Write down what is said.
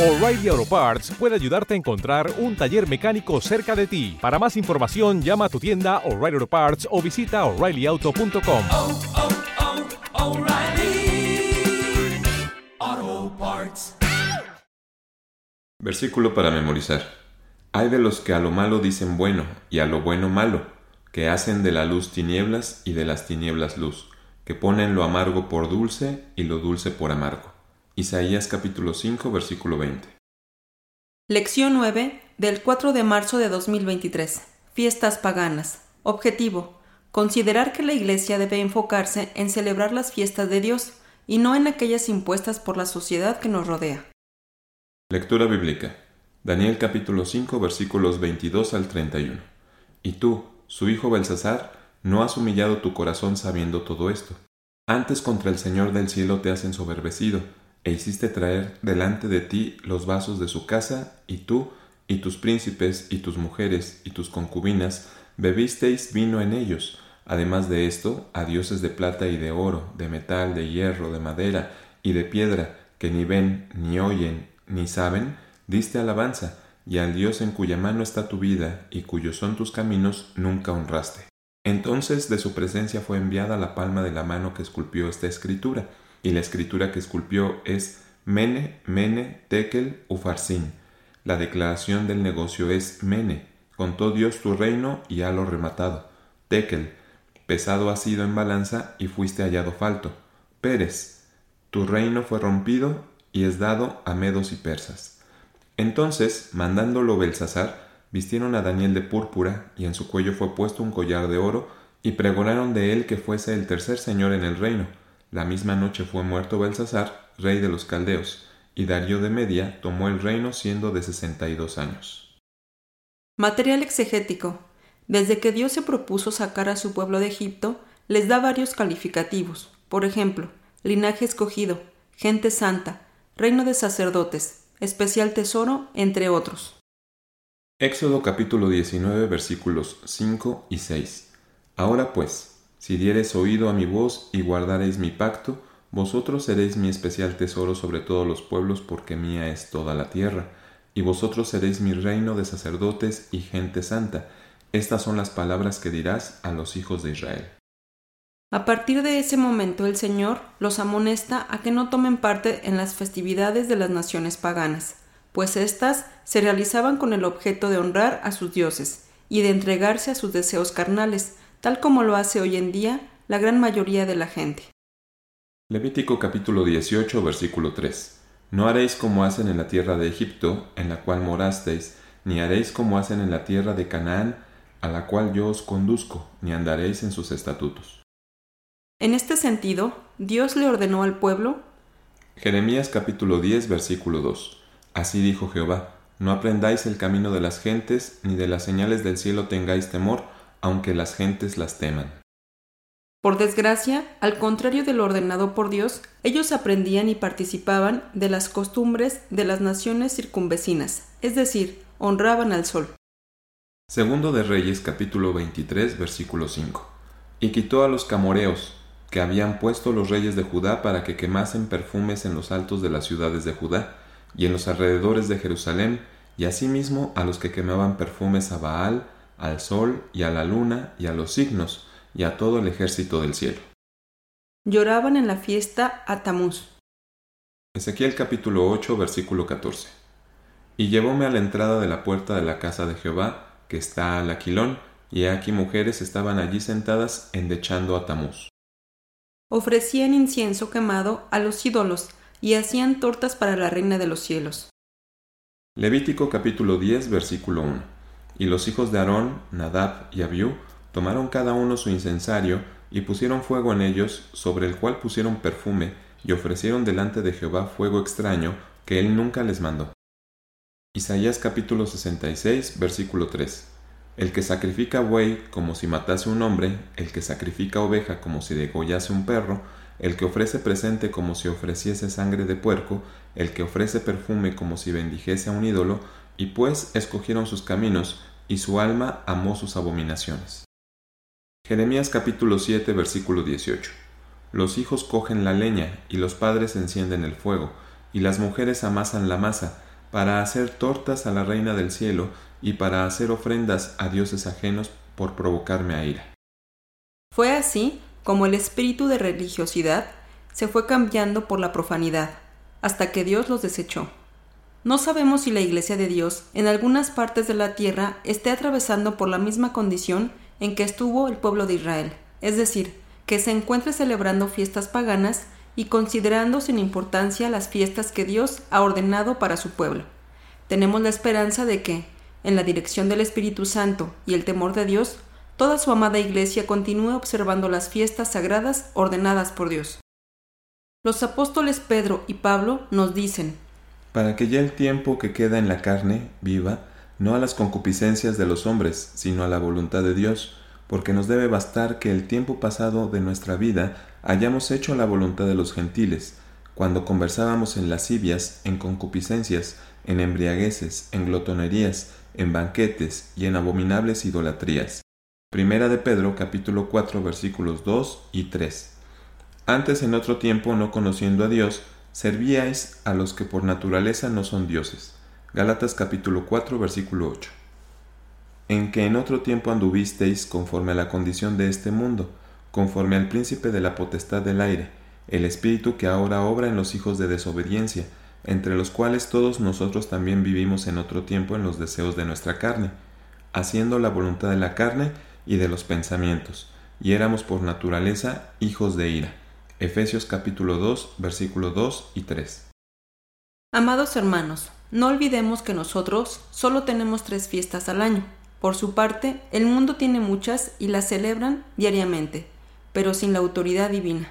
O'Reilly Auto Parts puede ayudarte a encontrar un taller mecánico cerca de ti. Para más información, llama a tu tienda O'Reilly Auto Parts o visita oreillyauto.com. oh, oh, Parts. Versículo para memorizar. Hay de los que a lo malo dicen bueno y a lo bueno malo, que hacen de la luz tinieblas y de las tinieblas luz, que ponen lo amargo por dulce y lo dulce por amargo. Isaías capítulo 5 versículo 20. Lección 9 del 4 de marzo de 2023. Fiestas paganas. Objetivo. Considerar que la Iglesia debe enfocarse en celebrar las fiestas de Dios y no en aquellas impuestas por la sociedad que nos rodea. Lectura bíblica. Daniel capítulo 5 versículos 22 al 31. Y tú, su hijo Belsasar, no has humillado tu corazón sabiendo todo esto. Antes contra el Señor del cielo te has ensoberbecido, e hiciste traer delante de ti los vasos de su casa, y tú, y tus príncipes, y tus mujeres, y tus concubinas, bebisteis vino en ellos. Además de esto, a dioses de plata y de oro, de metal, de hierro, de madera y de piedra, que ni ven, ni oyen, ni saben, diste alabanza, y al Dios en cuya mano está tu vida, y cuyos son tus caminos, nunca honraste. Entonces de su presencia fue enviada la palma de la mano que esculpió esta escritura, y la escritura que esculpió es Mene, Mene, Tekel, Ufarsin. La declaración del negocio es Mene, contó Dios tu reino y halo rematado. Tekel, pesado has sido en balanza y fuiste hallado falto. Pérez, tu reino fue rompido y es dado a medos y persas. Entonces, mandándolo Belsasar, vistieron a Daniel de púrpura y en su cuello fue puesto un collar de oro y pregonaron de él que fuese el tercer señor en el reino la misma noche fue muerto Belsasar, rey de los caldeos, y Darío de Media tomó el reino siendo de sesenta y dos años. Material exegético. Desde que Dios se propuso sacar a su pueblo de Egipto, les da varios calificativos. Por ejemplo, linaje escogido, gente santa, reino de sacerdotes, especial tesoro, entre otros. Éxodo capítulo 19 versículos 5 y 6. Ahora pues, si diereis oído a mi voz y guardareis mi pacto, vosotros seréis mi especial tesoro sobre todos los pueblos, porque mía es toda la tierra, y vosotros seréis mi reino de sacerdotes y gente santa. Estas son las palabras que dirás a los hijos de Israel. A partir de ese momento el Señor los amonesta a que no tomen parte en las festividades de las naciones paganas, pues éstas se realizaban con el objeto de honrar a sus dioses y de entregarse a sus deseos carnales, tal como lo hace hoy en día la gran mayoría de la gente. Levítico capítulo 18 versículo 3. No haréis como hacen en la tierra de Egipto, en la cual morasteis, ni haréis como hacen en la tierra de Canaán, a la cual yo os conduzco, ni andaréis en sus estatutos. En este sentido, Dios le ordenó al pueblo Jeremías capítulo 10 versículo 2. Así dijo Jehová, no aprendáis el camino de las gentes, ni de las señales del cielo tengáis temor, aunque las gentes las teman. Por desgracia, al contrario de lo ordenado por Dios, ellos aprendían y participaban de las costumbres de las naciones circunvecinas, es decir, honraban al sol. Segundo de Reyes capítulo 23 versículo 5. Y quitó a los camoreos, que habían puesto los reyes de Judá para que quemasen perfumes en los altos de las ciudades de Judá, y en los alrededores de Jerusalén, y asimismo a los que quemaban perfumes a Baal, al sol y a la luna y a los signos y a todo el ejército del cielo. Lloraban en la fiesta a Tamuz. Ezequiel capítulo 8 versículo 14. Y llevóme a la entrada de la puerta de la casa de Jehová, que está al aquilón, y aquí mujeres estaban allí sentadas endechando a Tamuz. Ofrecían incienso quemado a los ídolos y hacían tortas para la reina de los cielos. Levítico capítulo 10 versículo 1. Y los hijos de Aarón, Nadab y Abiú, tomaron cada uno su incensario y pusieron fuego en ellos, sobre el cual pusieron perfume, y ofrecieron delante de Jehová fuego extraño que él nunca les mandó. Isaías capítulo 66, versículo 3. El que sacrifica buey como si matase un hombre, el que sacrifica oveja como si degollase un perro, el que ofrece presente como si ofreciese sangre de puerco, el que ofrece perfume como si bendijese a un ídolo, y pues escogieron sus caminos, y su alma amó sus abominaciones. Jeremías capítulo 7 versículo 18. Los hijos cogen la leña y los padres encienden el fuego, y las mujeres amasan la masa, para hacer tortas a la reina del cielo y para hacer ofrendas a dioses ajenos por provocarme a ira. Fue así como el espíritu de religiosidad se fue cambiando por la profanidad, hasta que Dios los desechó. No sabemos si la Iglesia de Dios en algunas partes de la tierra esté atravesando por la misma condición en que estuvo el pueblo de Israel, es decir, que se encuentre celebrando fiestas paganas y considerando sin importancia las fiestas que Dios ha ordenado para su pueblo. Tenemos la esperanza de que, en la dirección del Espíritu Santo y el temor de Dios, toda su amada Iglesia continúe observando las fiestas sagradas ordenadas por Dios. Los apóstoles Pedro y Pablo nos dicen, Para que ya el tiempo que queda en la carne viva, no a las concupiscencias de los hombres, sino a la voluntad de Dios, porque nos debe bastar que el tiempo pasado de nuestra vida hayamos hecho la voluntad de los gentiles, cuando conversábamos en lascivias, en concupiscencias, en embriagueces, en glotonerías, en banquetes y en abominables idolatrías. Primera de Pedro capítulo 4 versículos 2 y 3. Antes en otro tiempo no conociendo a Dios, servíais a los que por naturaleza no son dioses. Gálatas capítulo 4 versículo 8. En que en otro tiempo anduvisteis conforme a la condición de este mundo, conforme al príncipe de la potestad del aire, el espíritu que ahora obra en los hijos de desobediencia, entre los cuales todos nosotros también vivimos en otro tiempo en los deseos de nuestra carne, haciendo la voluntad de la carne y de los pensamientos, y éramos por naturaleza hijos de ira. Efesios capítulo 2, versículo 2 y 3. Amados hermanos, no olvidemos que nosotros solo tenemos tres fiestas al año. Por su parte, el mundo tiene muchas y las celebran diariamente, pero sin la autoridad divina.